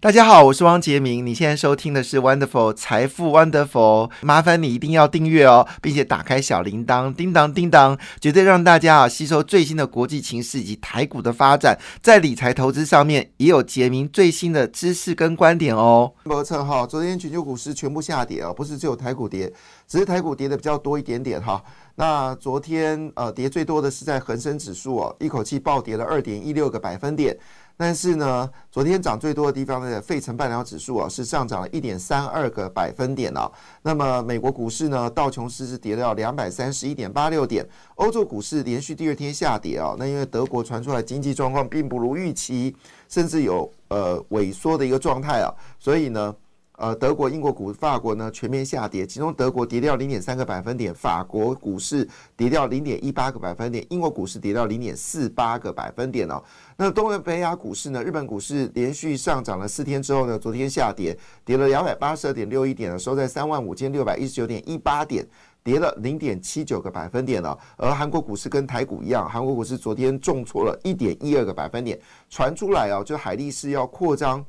大家好，我是汪杰明。你现在收听的是 Wonderful 财富 Wonderful，麻烦你一定要订阅哦，并且打开小铃铛，叮当叮当，绝对让大家啊吸收最新的国际情势以及台股的发展，在理财投资上面也有杰明最新的知识跟观点哦。没错哈，昨天全球股市全部下跌啊，不是只有台股跌，只是台股跌的比较多一点点哈。那昨天呃跌最多的是在恒生指数哦，一口气暴跌了二点一六个百分点。但是呢，昨天涨最多的地方的费城半导指数啊，是上涨了一点三二个百分点啊。那么美国股市呢，道琼斯是跌了两百三十一点八六点，欧洲股市连续第二天下跌啊。那因为德国传出来经济状况并不如预期，甚至有呃萎缩的一个状态啊，所以呢。呃，德国、英国股、法国呢全面下跌，其中德国跌掉零点三个百分点，法国股市跌掉零点一八个百分点，英国股市跌掉零点四八个百分点哦。那东南北亚股市呢，日本股市连续上涨了四天之后呢，昨天下跌，跌了两百八十二点六一点收在三万五千六百一十九点一八点，跌了零点七九个百分点了。而韩国股市跟台股一样，韩国股市昨天重挫了一点一二个百分点，传出来哦，就海力士要扩张。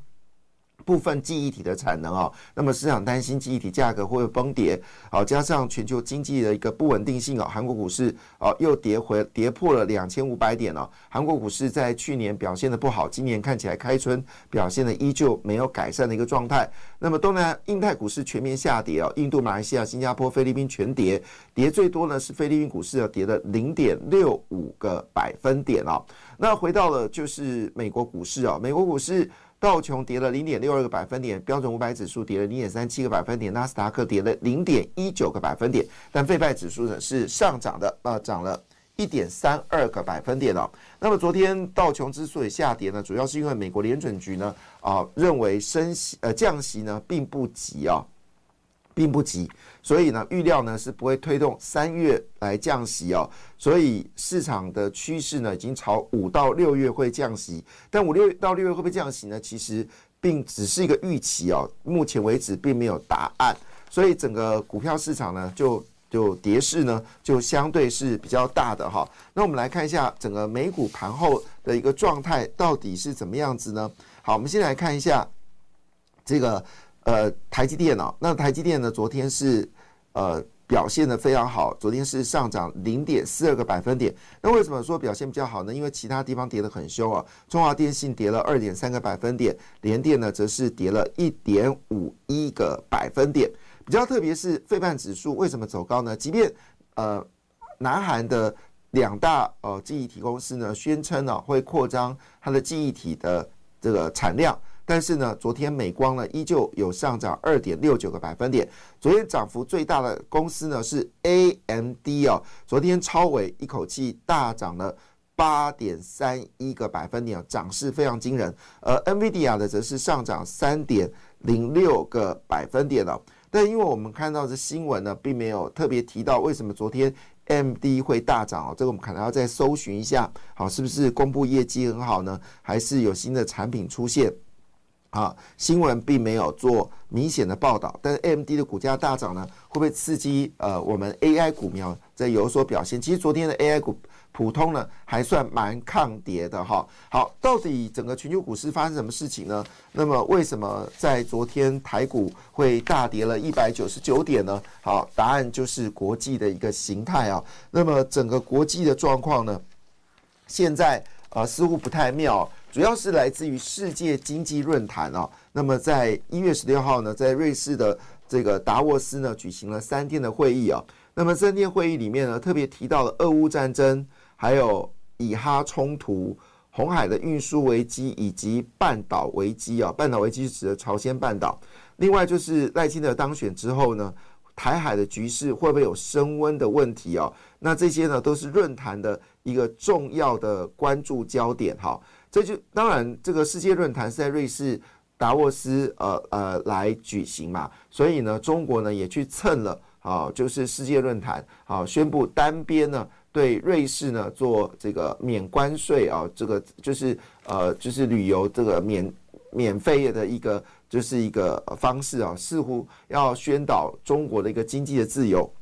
部分记忆体的产能啊，那么市场担心记忆体价格会崩跌，好加上全球经济的一个不稳定性啊，韩国股市啊又跌回跌破了两千五百点了。韩国股市在去年表现的不好，今年看起来开春表现的依旧没有改善的一个状态。那么东南印太股市全面下跌啊，印度、马来西亚、新加坡、菲律宾全跌，跌最多呢是菲律宾股市啊，跌了零点六五个百分点啊。那回到了就是美国股市啊，美国股市。道琼跌了零点六二个百分点，标准五百指数跌了零点三七个百分点，纳斯达克跌了零点一九个百分点，但费拜指数呢是上涨的，啊，涨了一点三二个百分点哦。那么昨天道琼之所以下跌呢，主要是因为美国联准局呢啊认为升息呃降息呢并不急啊。并不急，所以呢，预料呢是不会推动三月来降息哦。所以市场的趋势呢，已经朝五到六月会降息。但五六到六月会不会降息呢？其实并只是一个预期哦。目前为止并没有答案，所以整个股票市场呢，就就跌势呢，就相对是比较大的哈。那我们来看一下整个美股盘后的一个状态到底是怎么样子呢？好，我们先来看一下这个。呃，台积电哦，那台积电呢？昨天是呃表现的非常好，昨天是上涨零点四二个百分点。那为什么说表现比较好呢？因为其他地方跌得很凶啊，中华电信跌了二点三个百分点，联电呢则是跌了一点五一个百分点。比较特别是费半指数为什么走高呢？即便呃南韩的两大呃记忆体公司呢宣称呢会扩张它的记忆体的这个产量。但是呢，昨天美光呢依旧有上涨二点六九个百分点。昨天涨幅最大的公司呢是 AMD 哦，昨天超伟一口气大涨了八点三一个百分点，涨势非常惊人。而 NVIDIA 的则是上涨三点零六个百分点了。但因为我们看到这新闻呢，并没有特别提到为什么昨天 MD 会大涨哦，这个我们可能要再搜寻一下，好，是不是公布业绩很好呢？还是有新的产品出现？啊，新闻并没有做明显的报道，但是 AMD 的股价大涨呢，会不会刺激呃我们 AI 股苗在有所表现？其实昨天的 AI 股普通呢还算蛮抗跌的哈。好，到底整个全球股市发生什么事情呢？那么为什么在昨天台股会大跌了一百九十九点呢？好，答案就是国际的一个形态啊。那么整个国际的状况呢，现在呃似乎不太妙。主要是来自于世界经济论坛啊，那么在一月十六号呢，在瑞士的这个达沃斯呢举行了三天的会议啊，那么三天会议里面呢，特别提到了俄乌战争，还有以哈冲突、红海的运输危机以及半岛危机啊，半岛危机是指的朝鲜半岛。另外就是赖清德当选之后呢，台海的局势会不会有升温的问题啊？那这些呢都是论坛的一个重要的关注焦点哈。这就当然，这个世界论坛是在瑞士达沃斯呃呃来举行嘛，所以呢，中国呢也去蹭了啊，就是世界论坛啊宣布单边呢对瑞士呢做这个免关税啊，这个就是呃就是旅游这个免免费的一个就是一个方式啊，似乎要宣导中国的一个经济的自由。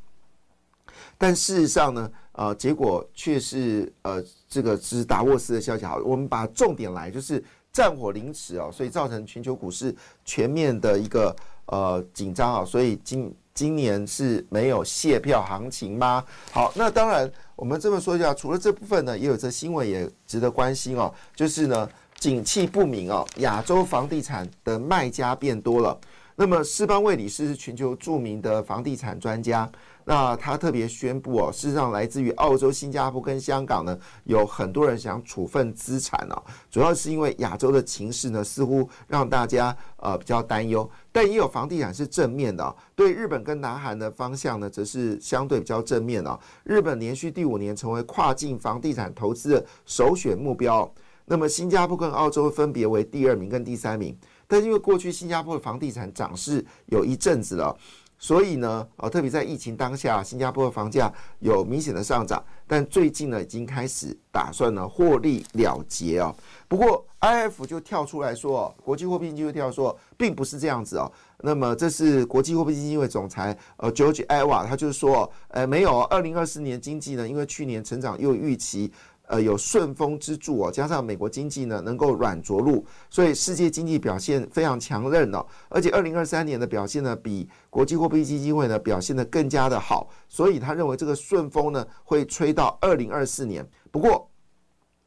但事实上呢，呃，结果却是呃，这个是达沃斯的消息。好，我们把重点来，就是战火临池啊，所以造成全球股市全面的一个呃紧张啊，所以今今年是没有卸票行情吗？好，那当然，我们这么说一下，除了这部分呢，也有则新闻也值得关心哦，就是呢，景气不明哦，亚洲房地产的卖家变多了。那么，施邦卫理事是全球著名的房地产专家。那他特别宣布哦，事实上来自于澳洲、新加坡跟香港呢，有很多人想处分资产哦，主要是因为亚洲的情势呢，似乎让大家呃比较担忧。但也有房地产是正面的，对日本跟南韩的方向呢，则是相对比较正面哦。日本连续第五年成为跨境房地产投资的首选目标。那么，新加坡跟澳洲分别为第二名跟第三名。但因为过去新加坡的房地产涨势有一阵子了，所以呢，呃，特别在疫情当下，新加坡的房价有明显的上涨。但最近呢，已经开始打算呢获利了结哦。不过，IF 就跳出来说，国际货币基金会跳说，并不是这样子哦。那么，这是国际货币基金会总裁呃 George Eva，他就是说，呃，没有，二零二四年经济呢，因为去年成长又预期。呃，有顺风之助哦，加上美国经济呢能够软着陆，所以世界经济表现非常强韧哦。而且二零二三年的表现呢，比国际货币基金会呢表现的更加的好，所以他认为这个顺风呢会吹到二零二四年。不过，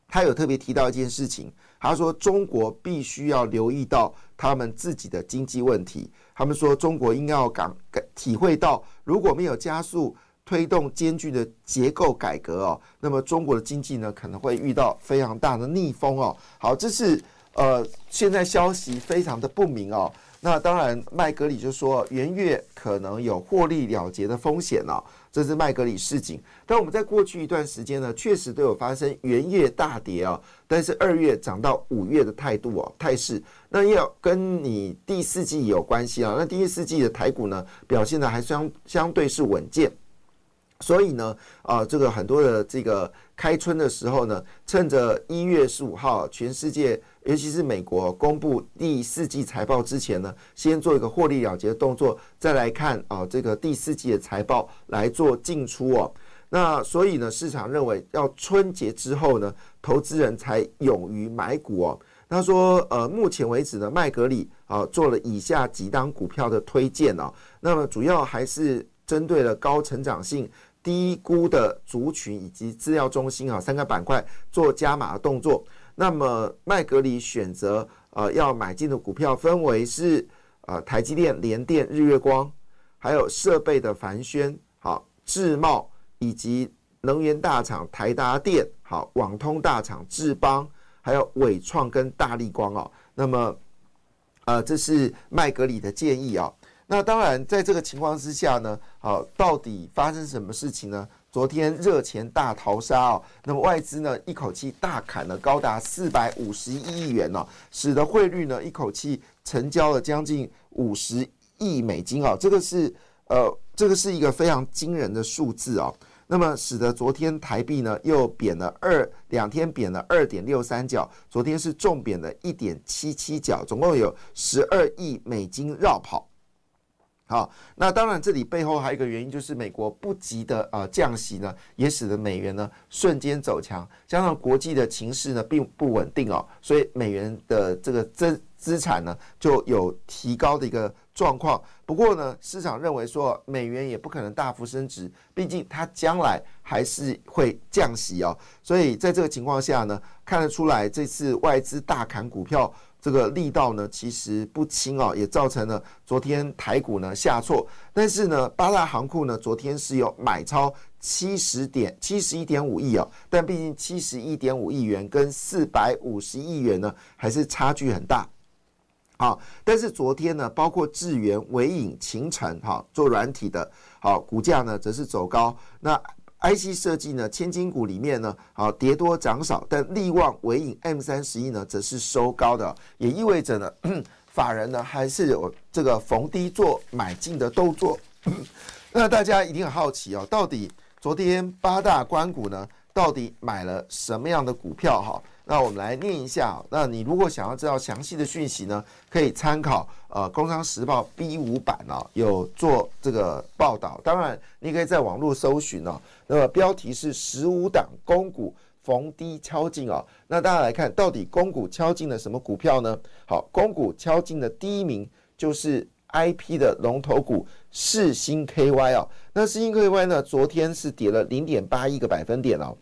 他有特别提到一件事情，他说中国必须要留意到他们自己的经济问题。他们说中国应该要感感体会到，如果没有加速。推动艰巨的结构改革哦，那么中国的经济呢可能会遇到非常大的逆风哦。好，这是呃现在消息非常的不明哦。那当然，麦格里就说元月可能有获利了结的风险哦，这是麦格里市井。但我们在过去一段时间呢，确实都有发生元月大跌哦，但是二月涨到五月的态度哦态势，那要跟你第四季有关系啊。那第四季的台股呢表现的还相相对是稳健。所以呢，啊，这个很多的这个开春的时候呢，趁着一月十五号，全世界尤其是美国公布第四季财报之前呢，先做一个获利了结的动作，再来看啊这个第四季的财报来做进出哦。那所以呢，市场认为要春节之后呢，投资人才勇于买股哦。他说，呃，目前为止呢，麦格里啊做了以下几档股票的推荐哦。那么主要还是针对了高成长性。低估的族群以及资料中心啊三个板块做加码的动作。那么麦格里选择呃要买进的股票分为是呃台积电、联电、日月光，还有设备的凡轩、好智茂以及能源大厂台达电、好网通大厂智邦，还有伟创跟大力光哦。那么呃这是麦格里的建议啊。那当然，在这个情况之下呢，好，到底发生什么事情呢？昨天热钱大逃杀哦，那么外资呢一口气大砍了高达四百五十一亿元哦，使得汇率呢一口气成交了将近五十亿美金哦，这个是呃，这个是一个非常惊人的数字哦。那么使得昨天台币呢又贬了二两天贬了二点六三角，昨天是重贬了一点七七角，总共有十二亿美金绕跑。好，那当然，这里背后还有一个原因，就是美国不急的呃降息呢，也使得美元呢瞬间走强，加上国际的情势呢并不稳定哦，所以美元的这个资资产呢就有提高的一个状况。不过呢，市场认为说美元也不可能大幅升值，毕竟它将来还是会降息哦，所以在这个情况下呢，看得出来这次外资大砍股票。这个力道呢，其实不轻哦，也造成了昨天台股呢下挫。但是呢，八大行库呢昨天是有买超七十点七十一点五亿哦，但毕竟七十一点五亿元跟四百五十亿元呢还是差距很大。好，但是昨天呢，包括智源、伟影、秦城哈做软体的，好股价呢则是走高。那 IC 设计呢，千金股里面呢，好跌多涨少，但力旺、微影、M 三十一呢，则是收高的，也意味着呢，法人呢还是有这个逢低做买进的动作。那大家一定很好奇哦，到底昨天八大关股呢，到底买了什么样的股票哈？那我们来念一下。那你如果想要知道详细的讯息呢，可以参考呃《工商时报》B 五版哦，有做这个报道。当然，你可以在网络搜寻哦。那么标题是“十五档公股逢低敲进”哦。那大家来看，到底公股敲进了什么股票呢？好，公股敲进的第一名就是 I P 的龙头股世星 K Y 哦。那世星 K Y 呢，昨天是跌了零点八一个百分点哦。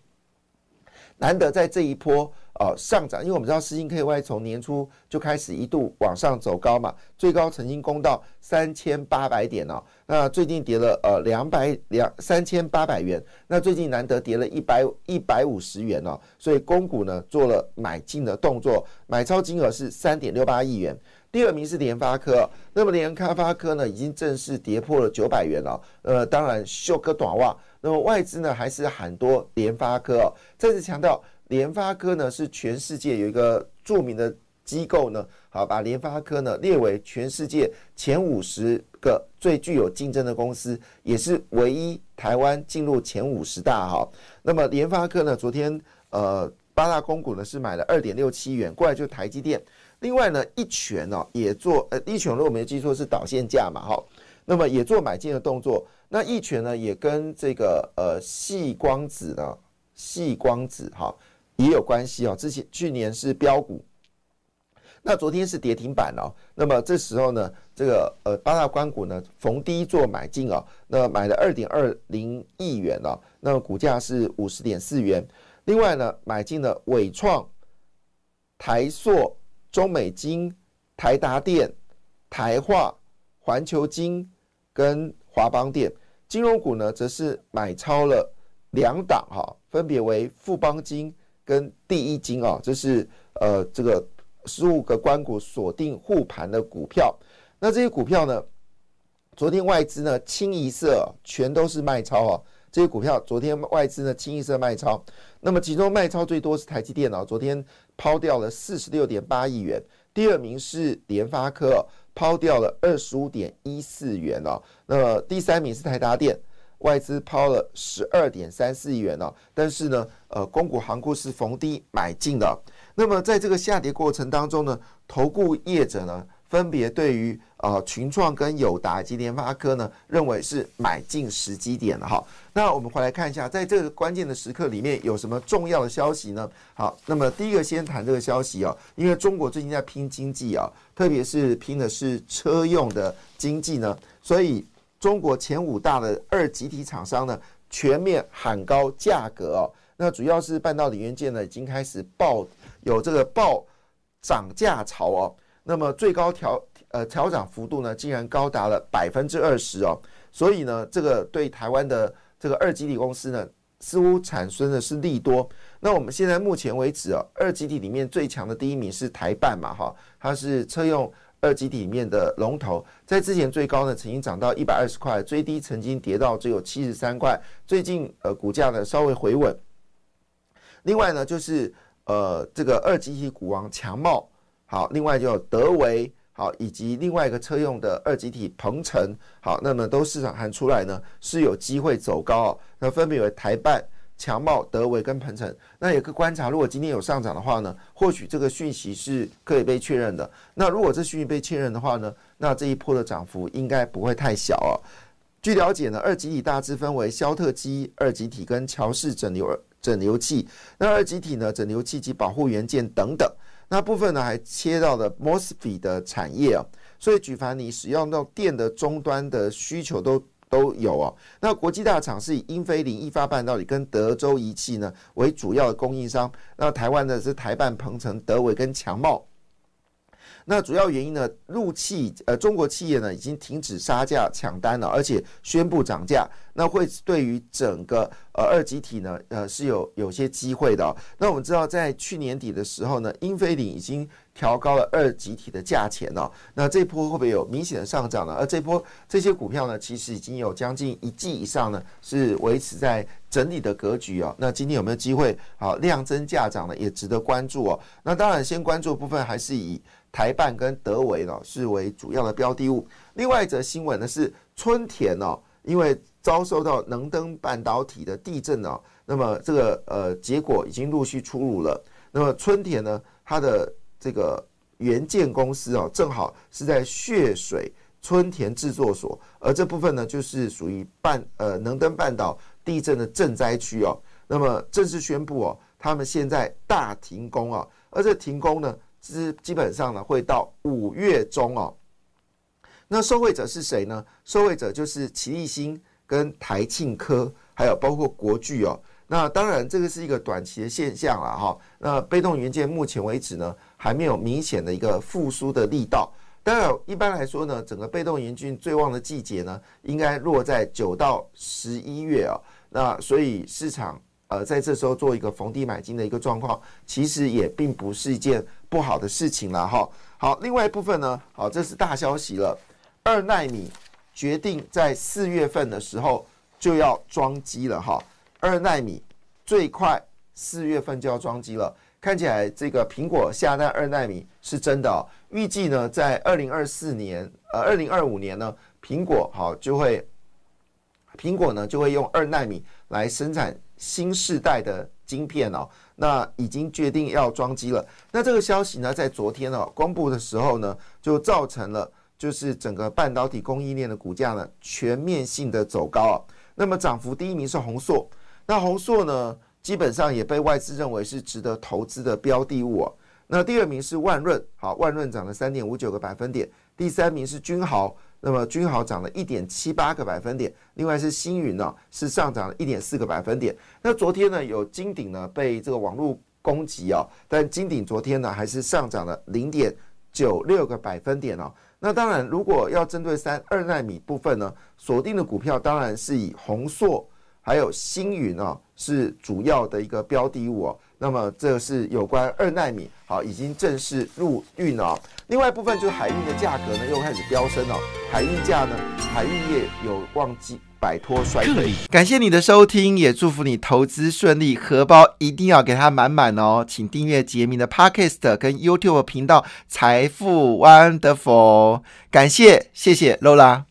难得在这一波呃上涨，因为我们知道四星 KY 从年初就开始一度往上走高嘛，最高曾经攻到三千八百点哦。那最近跌了呃两百两三千八百元，那最近难得跌了一百一百五十元哦，所以公股呢做了买进的动作，买超金额是三点六八亿元。第二名是联发科，那么联发科呢已经正式跌破了九百元了。呃，当然秀个短袜。那么外资呢还是很多联发科哦，再次强调，联发科呢是全世界有一个著名的机构呢，好把联发科呢列为全世界前五十个最具有竞争的公司，也是唯一台湾进入前五十大哈。那么联发科呢，昨天呃八大公股呢是买了二点六七元，过来就台积电，另外呢一拳呢也做呃一拳如果没记错是导线价嘛哈，那么也做买进的动作。那一拳呢，也跟这个呃细光子呢，细光子哈也有关系哦。之前去年是标股，那昨天是跌停板哦。那么这时候呢，这个呃八大关股呢逢低做买进哦，那买了二点二零亿元哦，那股价是五十点四元。另外呢，买进了伟创、台塑、中美金、台达电、台化、环球金跟。华邦电金融股呢，则是买超了两档哈，分别为富邦金跟第一金啊，这是呃这个十五个关股锁定护盘的股票。那这些股票呢，昨天外资呢清一色全都是卖超啊。这些股票昨天外资呢清一色卖超，那么其中卖超最多是台积电脑，昨天抛掉了四十六点八亿元。第二名是联发科。抛掉了二十五点一四元哦，那第三名是台达电，外资抛了十二点三四亿元哦，但是呢，呃，公股行股是逢低买进的。那么在这个下跌过程当中呢，投顾业者呢？分别对于呃群创跟友达及联发科呢，认为是买进时机点了哈。那我们回来看一下，在这个关键的时刻里面有什么重要的消息呢？好，那么第一个先谈这个消息哦，因为中国最近在拼经济啊，特别是拼的是车用的经济呢，所以中国前五大的二集体厂商呢，全面喊高价格哦。那主要是半导体元件呢，已经开始爆有这个爆涨价潮哦。那么最高调呃调涨幅度呢，竟然高达了百分之二十哦，所以呢，这个对台湾的这个二级体公司呢，似乎产生的是利多。那我们现在目前为止啊，二级体里面最强的第一名是台办嘛，哈，它是车用二级体里面的龙头，在之前最高呢曾经涨到一百二十块，最低曾经跌到只有七十三块，最近呃股价呢稍微回稳。另外呢，就是呃这个二级体股王强茂。好，另外就德维，好，以及另外一个车用的二级体鹏程，好，那么都市场喊出来呢，是有机会走高哦。那分别为台办、强茂、德维跟鹏程。那有个观察，如果今天有上涨的话呢，或许这个讯息是可以被确认的。那如果这讯息被确认的话呢，那这一波的涨幅应该不会太小哦。据了解呢，二级体大致分为肖特基二级体跟乔氏整流整流器。那二级体呢，整流器及保护元件等等。那部分呢，还切到了 mosfet 的产业啊，所以举凡你使用到电的终端的需求都都有哦。那国际大厂是以英飞凌、易发半导体跟德州仪器呢为主要的供应商，那台湾呢是台办、鹏程、德伟跟强茂。那主要原因呢？入企呃，中国企业呢已经停止杀价抢单了，而且宣布涨价，那会对于整个呃二级体呢呃是有有些机会的。那我们知道，在去年底的时候呢，英飞凌已经调高了二级体的价钱哦。那这波会不会有明显的上涨呢？而这波这些股票呢，其实已经有将近一季以上呢是维持在整理的格局哦。那今天有没有机会好量增价涨呢？也值得关注哦。那当然，先关注部分还是以。台办跟德维呢是为主要的标的物。另外一则新闻呢是春田哦，因为遭受到能登半导体的地震哦，那么这个呃结果已经陆续出炉了。那么春田呢，它的这个元件公司哦，正好是在血水春田制作所，而这部分呢，就是属于半呃能登半岛地震的震灾区哦。那么正式宣布哦，他们现在大停工啊，而这停工呢，是基本上呢会到五月中哦。那受惠者是谁呢？受惠者就是奇力新跟台庆科，还有包括国巨哦。那当然这个是一个短期的现象了哈。那被动元件目前为止呢，还没有明显的一个复苏的力道。当然一般来说呢，整个被动元件最旺的季节呢，应该落在九到十一月啊。那所以市场。呃，在这时候做一个逢低买进的一个状况，其实也并不是一件不好的事情了哈。好，另外一部分呢，好，这是大消息了，二纳米决定在四月份的时候就要装机了哈。二纳米最快四月份就要装机了，看起来这个苹果下单二纳米是真的哦。预计呢，在二零二四年，呃，二零二五年呢，苹果好就会，苹果呢就会用二纳米来生产。新世代的晶片哦，那已经决定要装机了。那这个消息呢，在昨天哦公布的时候呢，就造成了就是整个半导体供应链的股价呢全面性的走高啊。那么涨幅第一名是宏硕，那宏硕呢基本上也被外资认为是值得投资的标的物啊。那第二名是万润，好，万润涨了三点五九个百分点。第三名是君豪。那么君豪涨了一点七八个百分点，另外是星云呢是上涨了一点四个百分点。那昨天呢有金鼎呢被这个网络攻击啊，但金鼎昨天呢还是上涨了零点九六个百分点哦。那当然，如果要针对三二纳米部分呢，锁定的股票当然是以宏硕还有星云啊是主要的一个标的物哦。那么这是有关二纳米，好，已经正式入运了。另外一部分就是海运的价格呢，又开始飙升了。海运价呢，海运业有望记摆脱衰退。感谢你的收听，也祝福你投资顺利，荷包一定要给它满满哦。请订阅杰明的 Podcast 跟 YouTube 频道财富 Wonderful。感谢，谢谢 Lola。